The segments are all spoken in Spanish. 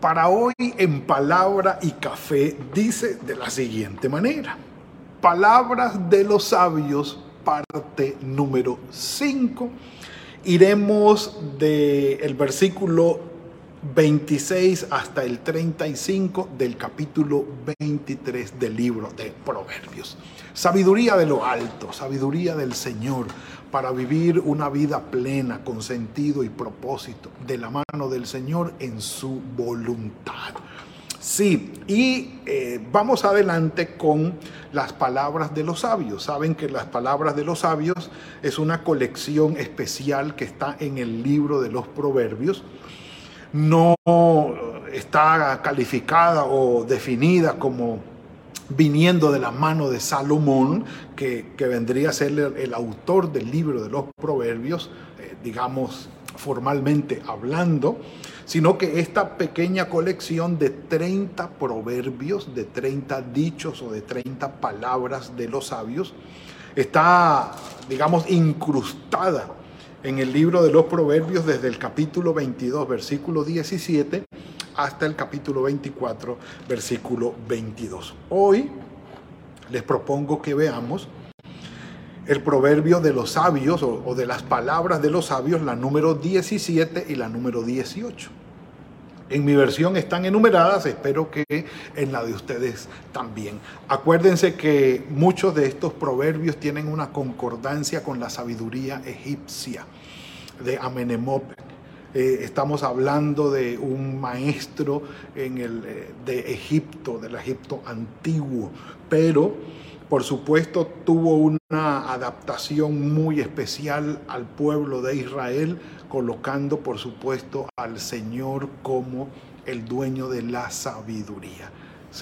para hoy en Palabra y Café dice de la siguiente manera. Palabras de los sabios, parte número 5. Iremos del versículo 26 hasta el 35 del capítulo 23 del libro de Proverbios. Sabiduría de lo alto, sabiduría del Señor para vivir una vida plena, con sentido y propósito, de la mano del Señor en su voluntad. Sí, y eh, vamos adelante con las palabras de los sabios. Saben que las palabras de los sabios es una colección especial que está en el libro de los proverbios. No está calificada o definida como viniendo de la mano de Salomón, que, vendría a ser el, autor del libro de los proverbios, eh, digamos formalmente hablando, sino que esta pequeña colección de 30 proverbios, de 30 dichos o de 30 palabras de los sabios, está, digamos, incrustada en el libro de los proverbios desde el capítulo 22, versículo 17, hasta el capítulo 24, versículo 22. Hoy les propongo que veamos el proverbio de los sabios o, de las palabras de los sabios, la número 17 y la número 18. En mi versión están enumeradas, espero que en la de ustedes también. Acuérdense que muchos de estos proverbios tienen una concordancia con la sabiduría egipcia de Amenemop eh, estamos hablando de un maestro en el, eh, de Egipto, del Egipto antiguo, pero por supuesto tuvo una adaptación muy especial al pueblo de Israel, colocando por supuesto al Señor como el dueño de la sabiduría.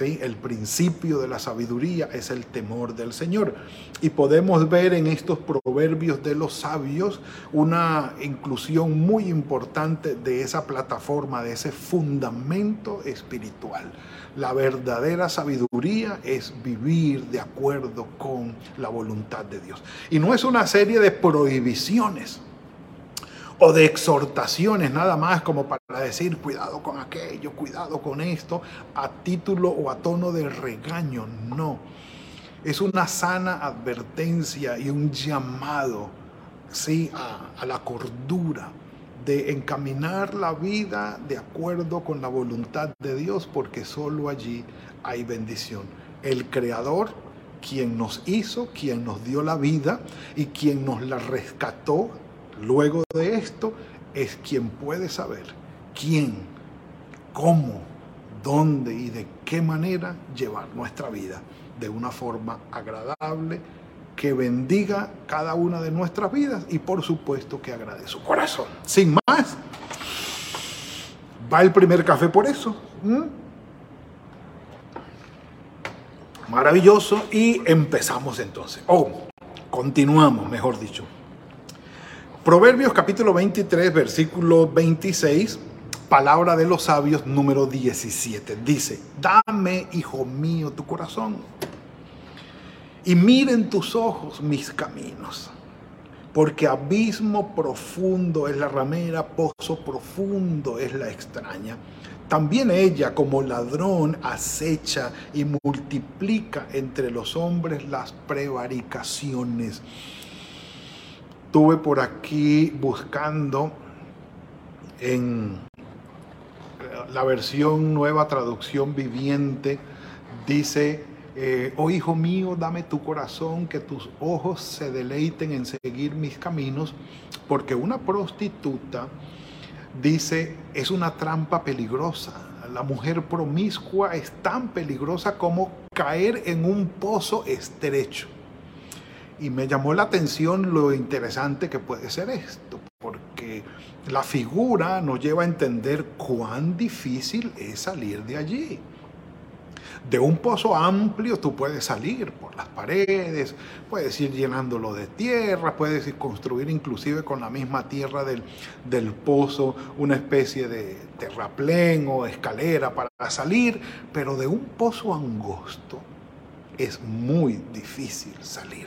El principio de la sabiduría es el temor del Señor. Y podemos ver en estos proverbios de los sabios una inclusión muy importante de esa plataforma, de ese fundamento espiritual. La verdadera sabiduría es vivir de acuerdo con la voluntad de Dios. Y no es una serie de prohibiciones o de exhortaciones nada más como para decir cuidado con aquello, cuidado con esto, a título o a tono de regaño, no. Es una sana advertencia y un llamado ¿sí? a, a la cordura de encaminar la vida de acuerdo con la voluntad de Dios, porque solo allí hay bendición. El Creador, quien nos hizo, quien nos dio la vida y quien nos la rescató luego de esto es quien puede saber quién, cómo, dónde y de qué manera llevar nuestra vida de una forma agradable, que bendiga cada una de nuestras vidas y por supuesto que agrade su corazón. Sin más, va el primer café por eso. Maravilloso y empezamos entonces. Oh, continuamos, mejor dicho. Proverbios capítulo 23, versículo 26, palabra de los sabios número 17. Dice, dame, hijo mío, tu corazón y miren tus ojos mis caminos, porque abismo profundo es la ramera, pozo profundo es la extraña. También ella como ladrón acecha y multiplica entre los hombres las prevaricaciones estuve por aquí buscando en la versión nueva traducción viviente, dice, eh, oh hijo mío, dame tu corazón, que tus ojos se deleiten en seguir mis caminos, porque una prostituta, dice, es una trampa peligrosa. La mujer promiscua es tan peligrosa como caer en un pozo estrecho. Y me llamó la atención lo interesante que puede ser esto, porque la figura nos lleva a entender cuán difícil es salir de allí. De un pozo amplio tú puedes salir por las paredes, puedes ir llenándolo de tierra, puedes ir construir inclusive con la misma tierra del, del pozo una especie de terraplén o escalera para salir, pero de un pozo angosto es muy difícil salir.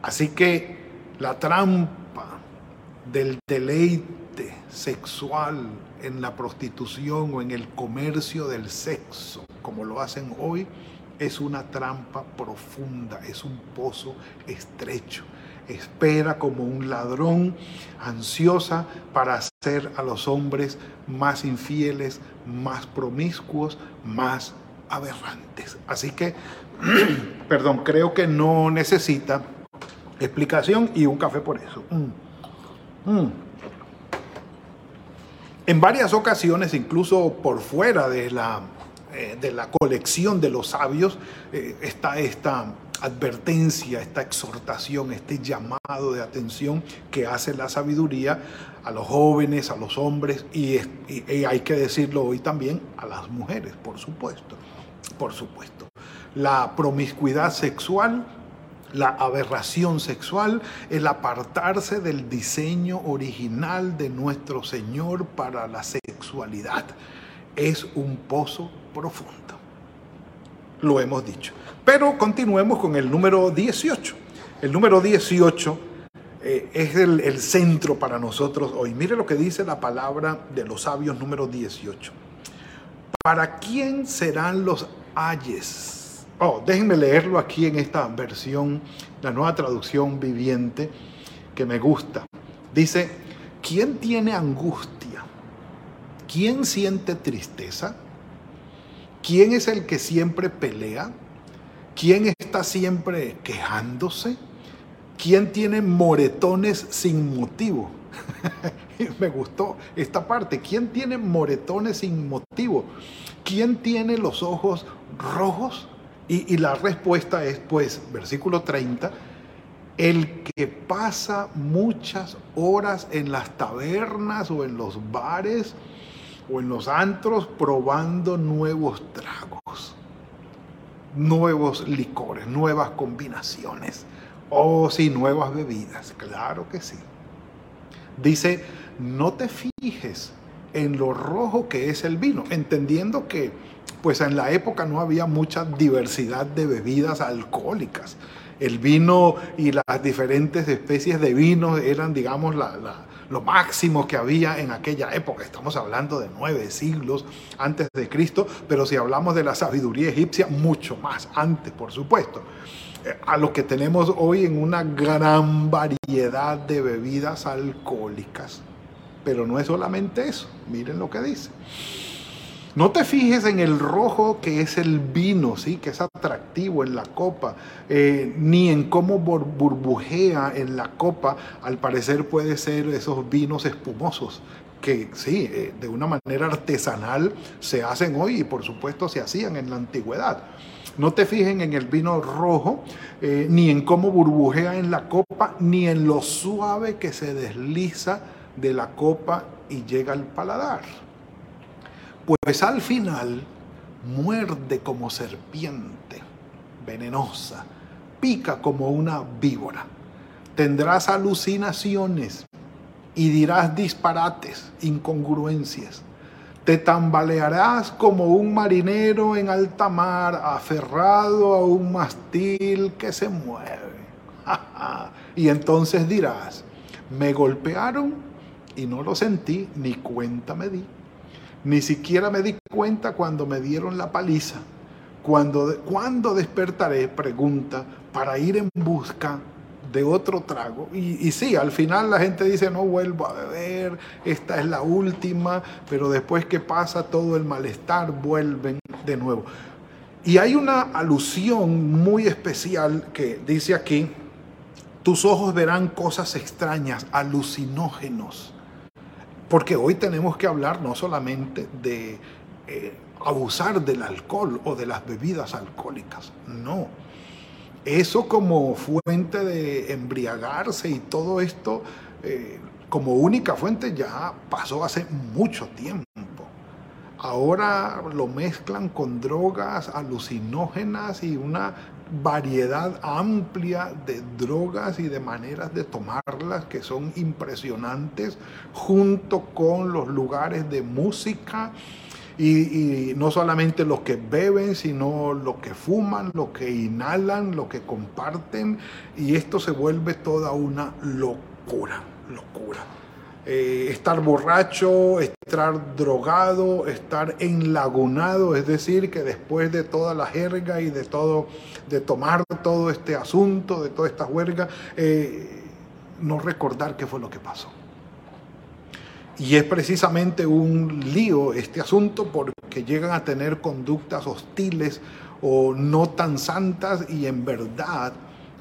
Así que la trampa del deleite sexual en la prostitución o en el comercio del sexo, como lo hacen hoy, es una trampa profunda, es un pozo estrecho. Espera como un ladrón ansiosa para hacer a los hombres más infieles, más promiscuos, más aberrantes. Así que, perdón, creo que no necesita explicación y un café por eso. Mm. Mm. En varias ocasiones, incluso por fuera de la, eh, de la colección de los sabios, eh, está esta advertencia, esta exhortación, este llamado de atención que hace la sabiduría a los jóvenes, a los hombres y, y hay que decirlo hoy también a las mujeres, por supuesto, por supuesto. La promiscuidad sexual la aberración sexual, el apartarse del diseño original de nuestro Señor para la sexualidad. Es un pozo profundo. Lo hemos dicho. Pero continuemos con el número 18. El número 18 eh, es el, el, centro para nosotros hoy. Mire lo que dice la palabra de los sabios número 18. ¿Para quién serán los ayes? Oh, déjenme leerlo aquí en esta versión, la nueva traducción viviente, que me gusta. Dice, ¿quién tiene angustia? ¿Quién siente tristeza? ¿Quién es el que siempre pelea? ¿Quién está siempre quejándose? ¿Quién tiene moretones sin motivo? Me gustó esta parte. ¿Quién tiene moretones sin motivo? ¿Quién tiene los ojos rojos? Y, la respuesta es, pues, versículo 30, el que pasa muchas horas en las tabernas o en los bares o en los antros probando nuevos tragos, nuevos licores, nuevas combinaciones. oh, sí, nuevas bebidas, claro que sí. Dice, no te fijes en lo rojo que es el vino, entendiendo que pues en la época no había mucha diversidad de bebidas alcohólicas. El vino y las diferentes especies de vino eran, digamos, lo máximo que había en aquella época. Estamos hablando de nueve siglos antes de Cristo, pero si hablamos de la sabiduría egipcia, mucho más antes, por supuesto. Eh, a lo que tenemos hoy en una gran variedad de bebidas alcohólicas. Pero no es solamente eso, miren lo que dice. No te fijes en el rojo que es el vino, ¿sí? que es atractivo en la copa, eh, ni en cómo burbujea en la copa. Al parecer puede ser esos vinos espumosos que sí, eh, de una manera artesanal se hacen hoy y por supuesto se hacían en la antigüedad. No te fijes en el vino rojo, eh, ni en cómo burbujea en la copa, ni en lo suave que se desliza de la copa y llega al paladar pues al final muerde como serpiente venenosa, pica como una víbora. Tendrás alucinaciones y dirás disparates, incongruencias. Te tambalearás como un marinero en alta mar, aferrado a un mastil que se mueve. y entonces dirás, me golpearon y no lo sentí, ni cuenta me di. Ni siquiera me di cuenta cuando me dieron la paliza. Cuando, ¿Cuándo despertaré? Pregunta, para ir en busca de otro trago. Y, y, sí, al final la gente dice, no vuelvo a beber, esta es la última, pero después que pasa todo el malestar, vuelven de nuevo. Y hay una alusión muy especial que dice aquí, tus ojos verán cosas extrañas, alucinógenos. Porque hoy tenemos que hablar no solamente de eh, abusar del alcohol o de las bebidas alcohólicas, no. Eso como fuente de embriagarse y todo esto, eh, como única fuente ya pasó hace mucho tiempo. Ahora lo mezclan con drogas alucinógenas y una variedad amplia de drogas y de maneras de tomarlas que son impresionantes, junto con los lugares de música. Y, no solamente los que beben, sino los que fuman, los que inhalan, los que comparten. Y esto se vuelve toda una locura, locura. Eh, estar borracho, estar drogado, estar enlagunado, es decir, que después de toda la jerga y de todo, de tomar todo este asunto, de toda esta huelga, eh, no recordar qué fue lo que pasó. Y es precisamente un lío este asunto porque llegan a tener conductas hostiles o no tan santas y en verdad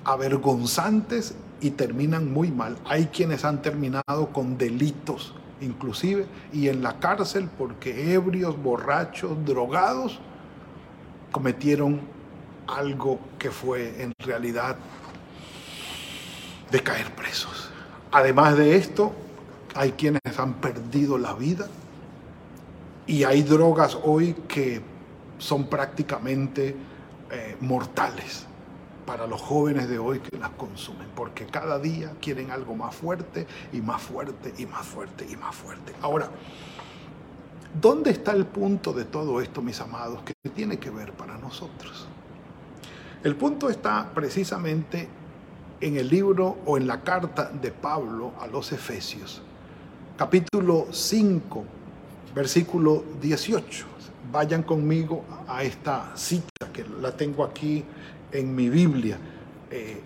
avergonzantes y terminan muy mal. Hay quienes han terminado con delitos inclusive y en la cárcel porque ebrios, borrachos, drogados cometieron algo que fue en realidad de caer presos. Además de esto, hay quienes han perdido la vida y hay drogas hoy que son prácticamente eh, mortales para los jóvenes de hoy que las consumen, porque cada día quieren algo más fuerte y más fuerte y más fuerte y más fuerte. Ahora, ¿dónde está el punto de todo esto, mis amados, que tiene que ver para nosotros? El punto está precisamente en el libro o en la carta de Pablo a los Efesios, capítulo 5, versículo 18. Vayan conmigo a esta cita que la tengo aquí en mi Biblia. Eh,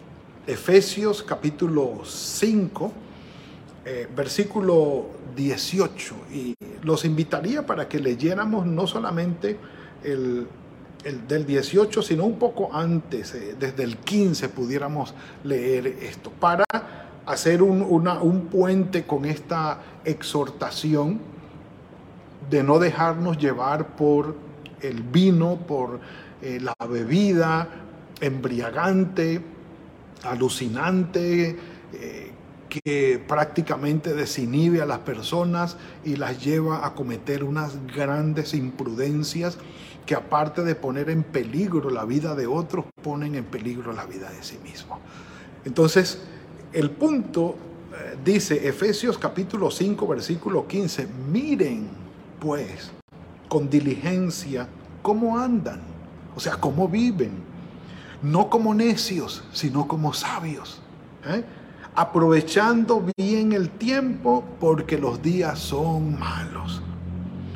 Efesios capítulo 5, eh, versículo 18. Y los invitaría para que leyéramos no solamente el, del 18, sino un poco antes, eh, desde el 15 pudiéramos leer esto, para hacer un, un puente con esta exhortación de no dejarnos llevar por el vino, por la bebida, embriagante, alucinante, eh, que prácticamente desinhibe a las personas y las lleva a cometer unas grandes imprudencias que aparte de poner en peligro la vida de otros, ponen en peligro la vida de sí mismo. Entonces, el punto eh, dice Efesios capítulo 5, versículo 15, miren pues con diligencia cómo andan, o sea, cómo viven no como necios, sino como sabios, ¿eh? aprovechando bien el tiempo porque los días son malos.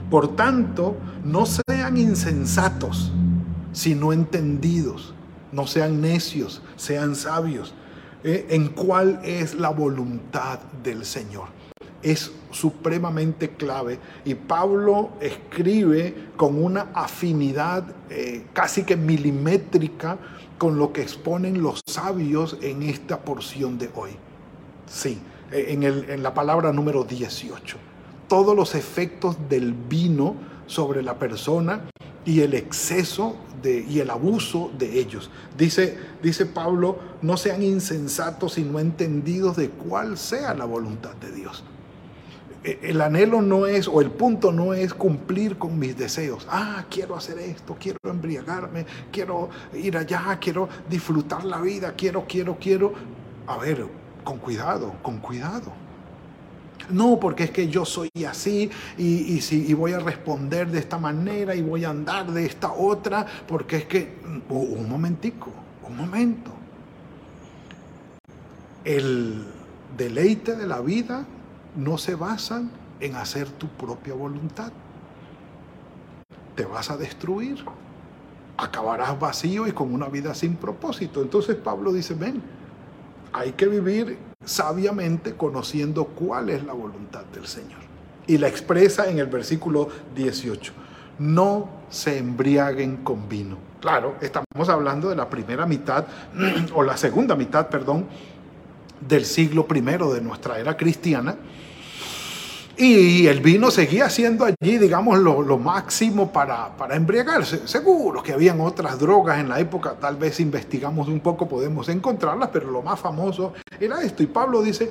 Por tanto, no sean insensatos, sino entendidos, no sean necios, sean sabios, ¿eh? en cuál es la voluntad del Señor. Es supremamente clave y Pablo escribe con una afinidad eh, casi que milimétrica con lo que exponen los sabios en esta porción de hoy. Sí, en, en la palabra número 18. Todos los efectos del vino sobre la persona y el exceso de, y el abuso de ellos. Dice, dice Pablo, no sean insensatos y no entendidos de cuál sea la voluntad de Dios. Eh, el anhelo no es, o el punto no es cumplir con mis deseos. Ah, quiero hacer esto, quiero embriagarme, quiero ir allá, quiero disfrutar la vida, quiero, quiero, quiero. A ver, con cuidado, con cuidado. No, porque es que yo soy así y, si, y voy a responder de esta manera y voy a andar de esta otra, porque es que, mm, un momentico, un momento. El deleite de la vida no se basan en hacer tu propia voluntad. Te vas a destruir, acabarás vacío y con una vida sin propósito. Entonces Pablo dice, ven, hay que vivir sabiamente conociendo cuál es la voluntad del Señor. Y la expresa en el versículo 18, no se embriaguen con vino. Claro, estamos hablando de la primera mitad, o la segunda mitad, perdón, del siglo primero de nuestra era cristiana, Y el vino seguía siendo allí, digamos, lo, máximo para, para, embriagarse. Seguro que habían otras drogas en la época, tal vez investigamos un poco, podemos encontrarlas, pero lo más famoso era esto. Y Pablo dice,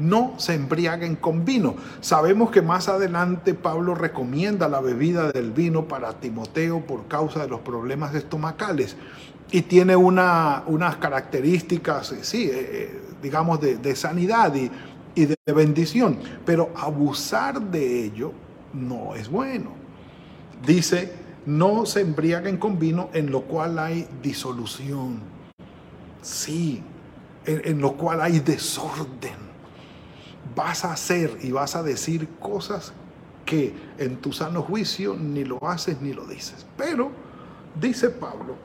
no se embriaguen con vino. Sabemos que más adelante Pablo recomienda la bebida del vino para Timoteo por causa de los problemas estomacales. Y tiene una, unas características, sí, eh, eh, digamos, de, sanidad y y de bendición, pero abusar de ello no es bueno. Dice, no se embriaguen con vino en lo cual hay disolución. Sí, en, lo cual hay desorden. Vas a hacer y vas a decir cosas que en tu sano juicio ni lo haces ni lo dices. Pero, dice Pablo,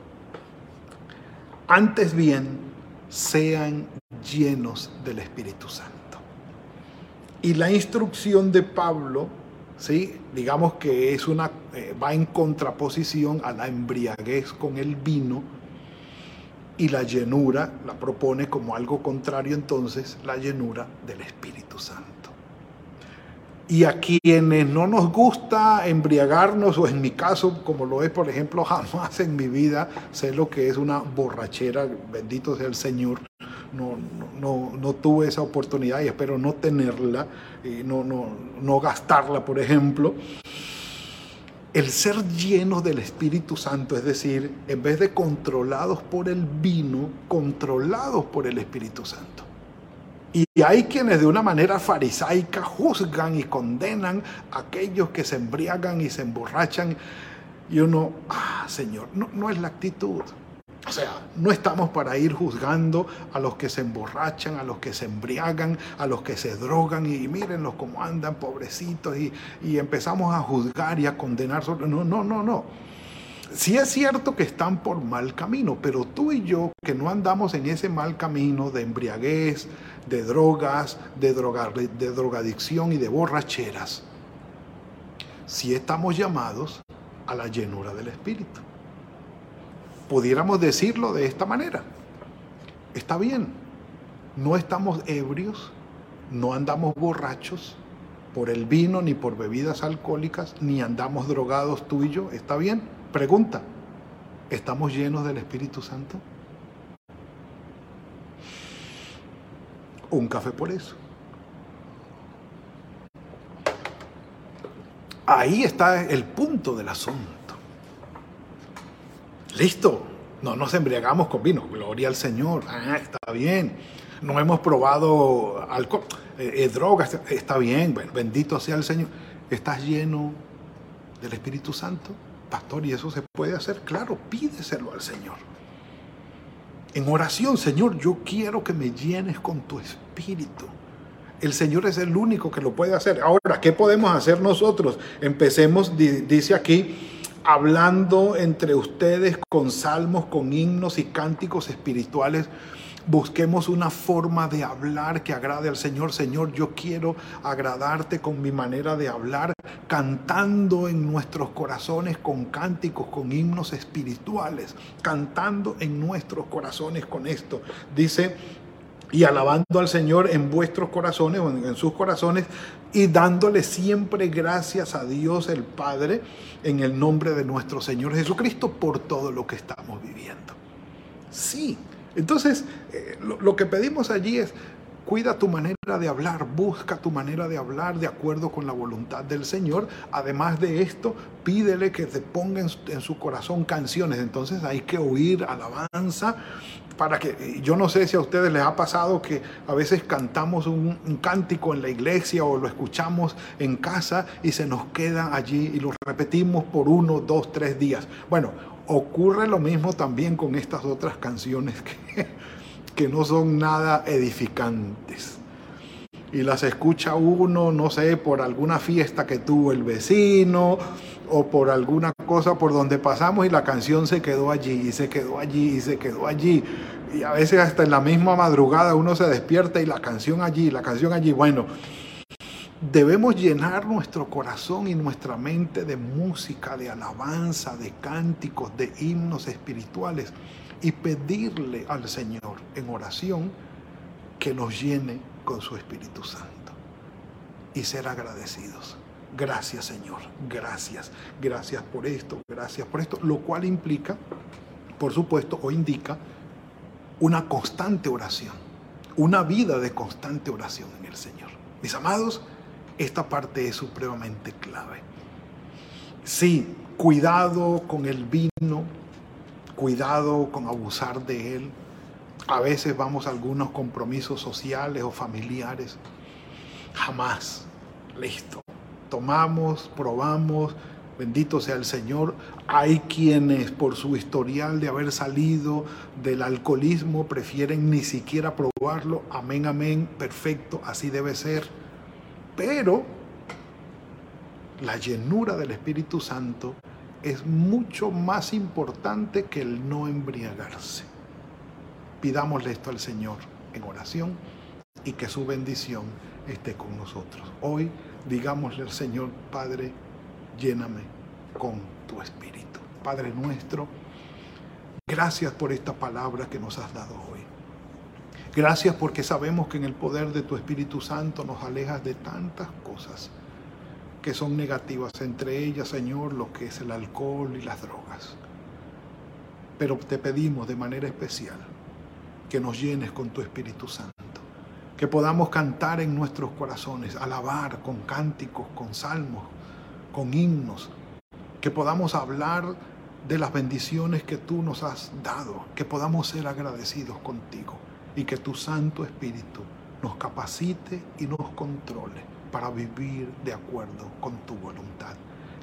antes bien sean llenos del Espíritu Santo. Y la instrucción de Pablo, ¿sí? digamos que es una, eh, va en contraposición a la embriaguez con el vino y la llenura, la propone como algo contrario entonces, la llenura del Espíritu Santo. Y a quienes no nos gusta embriagarnos, o en mi caso, como lo es, por ejemplo, jamás en mi vida sé lo que es una borrachera, bendito sea el Señor, no, no, no, tuve esa oportunidad y espero no tenerla, y no, no, no gastarla, por ejemplo. El ser llenos del Espíritu Santo, es decir, en vez de controlados por el vino, controlados por el Espíritu Santo. Y hay quienes de una manera farisaica juzgan y condenan a aquellos que se embriagan y se emborrachan. Y uno, ah, Señor, no, no es la actitud. O sea, no estamos para ir juzgando a los que se emborrachan, a los que se embriagan, a los que se drogan y mírenlos cómo andan, pobrecitos, y, empezamos a juzgar y a condenar. No, no, no, no. Sí es cierto que están por mal camino, pero tú y yo que no andamos en ese mal camino de embriaguez, de drogas, de, de drogadicción y de borracheras, sí estamos llamados a la llenura del Espíritu pudiéramos decirlo de esta manera. Está bien, no estamos ebrios, no andamos borrachos por el vino ni por bebidas alcohólicas, ni andamos drogados tú y yo. ¿Está bien? Pregunta, ¿estamos llenos del Espíritu Santo? Un café por eso. Ahí está el punto del asunto. Listo, no nos embriagamos con vino, gloria al Señor, ah, está bien. No hemos probado alcohol, eh, eh, drogas, está bien, bueno, bendito sea el Señor. ¿Estás lleno del Espíritu Santo, pastor? ¿Y eso se puede hacer? Claro, pídeselo al Señor. En oración, Señor, yo quiero que me llenes con tu Espíritu. El Señor es el único que lo puede hacer. Ahora, ¿qué podemos hacer nosotros? Empecemos, dice aquí, hablando entre ustedes con salmos, con himnos y cánticos espirituales. Busquemos una forma de hablar que agrade al Señor. Señor, yo quiero agradarte con mi manera de hablar, cantando en nuestros corazones con cánticos, con himnos espirituales, cantando en nuestros corazones con esto. Dice y alabando al Señor en vuestros corazones en sus corazones y dándole siempre gracias a Dios el Padre en el nombre de nuestro Señor Jesucristo por todo lo que estamos viviendo. Sí, entonces eh, lo, que pedimos allí es, cuida tu manera de hablar, busca tu manera de hablar de acuerdo con la voluntad del Señor. Además de esto, pídele que te ponga en su corazón canciones. Entonces hay que oír alabanza, para que, yo no sé si a ustedes les ha pasado que a veces cantamos un, cántico en la iglesia o lo escuchamos en casa y se nos queda allí y lo repetimos por uno, dos, tres días. Bueno, ocurre lo mismo también con estas otras canciones que, que no son nada edificantes. Y las escucha uno, no sé, por alguna fiesta que tuvo el vecino o por alguna cosa por donde pasamos y la canción se quedó allí y se quedó allí y se quedó allí. Y a veces hasta en la misma madrugada uno se despierta y la canción allí, la canción allí. Bueno, debemos llenar nuestro corazón y nuestra mente de música, de alabanza, de cánticos, de himnos espirituales y pedirle al Señor en oración que nos llene con su Espíritu Santo. y ser agradecidos. Gracias Señor, gracias, gracias por esto, gracias por esto, lo cual implica, por supuesto, o indica una constante oración, una vida de constante oración en el Señor. Mis amados, esta parte es supremamente clave. Sí, cuidado con el vino, cuidado con abusar de él. A veces vamos a algunos compromisos sociales o familiares. Jamás. Listo. Tomamos, probamos, bendito sea el Señor. Hay quienes por su historial de haber salido del alcoholismo prefieren ni siquiera probarlo. Amén, amén, perfecto, así debe ser. Pero la llenura del Espíritu Santo es mucho más importante que el no embriagarse. Pidámosle esto al Señor en oración y que su bendición esté con nosotros. Hoy digámosle al Señor, Padre, lléname con tu Espíritu. Padre nuestro, gracias por esta palabra que nos has dado hoy. Gracias porque sabemos que en el poder de tu Espíritu Santo nos alejas de tantas cosas que son negativas, entre ellas, Señor, lo que es el alcohol y las drogas. Pero te pedimos de manera especial que nos llenes con tu Espíritu Santo, que podamos cantar en nuestros corazones, alabar con cánticos, con salmos, con himnos, que podamos hablar de las bendiciones que tú nos has dado, que podamos ser agradecidos contigo y que tu Santo Espíritu nos capacite y nos controle para vivir de acuerdo con tu voluntad.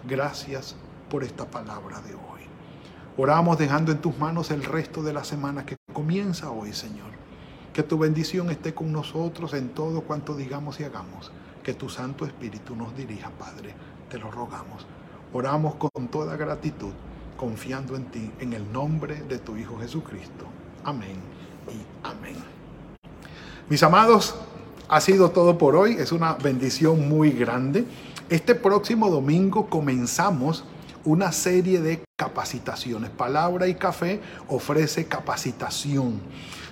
Gracias por esta palabra de hoy. Oramos dejando en tus manos el resto de la semana que comienza hoy, Señor. Que tu bendición esté con nosotros en todo cuanto digamos y hagamos. Que tu Santo Espíritu nos dirija, Padre. Te lo rogamos. Oramos con toda gratitud, confiando en ti, en el nombre de tu Hijo Jesucristo. Amén amén. Mis amados, ha sido todo por hoy. Es una bendición muy grande. Este próximo domingo comenzamos una serie de capacitaciones. Palabra y Café ofrece capacitación.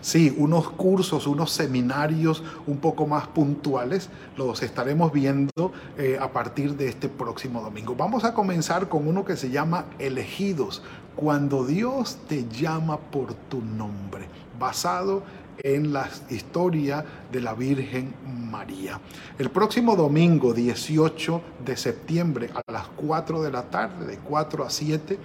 Sí, unos cursos, unos seminarios un poco más puntuales los estaremos viendo eh, a partir de este próximo domingo. Vamos a comenzar con uno que se llama Elegidos, cuando Dios te llama por tu nombre, basado en la historia de la Virgen María. El próximo domingo 18 de septiembre a las 4 de la tarde, de 4 a 7,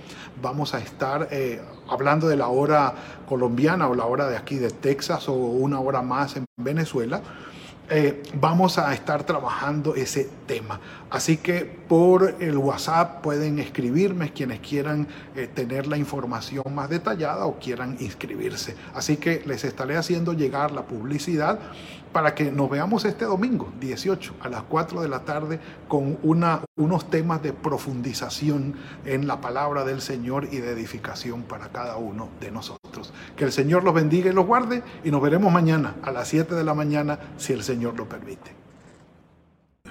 vamos a estar eh, hablando de la hora colombiana o la hora de aquí de Texas o una hora más en Venezuela eh, vamos a estar trabajando ese tema. Así que por el WhatsApp pueden escribirme quienes quieran eh, tener la información más detallada o quieran inscribirse. Así que les estaré haciendo llegar la publicidad para que nos veamos este domingo 18 a las 4 de la tarde con una, unos temas de profundización en la palabra del Señor y de edificación para cada uno de nosotros. Que el Señor los bendiga y los guarde y nos veremos mañana a las 7 de la mañana si el Señor lo permite.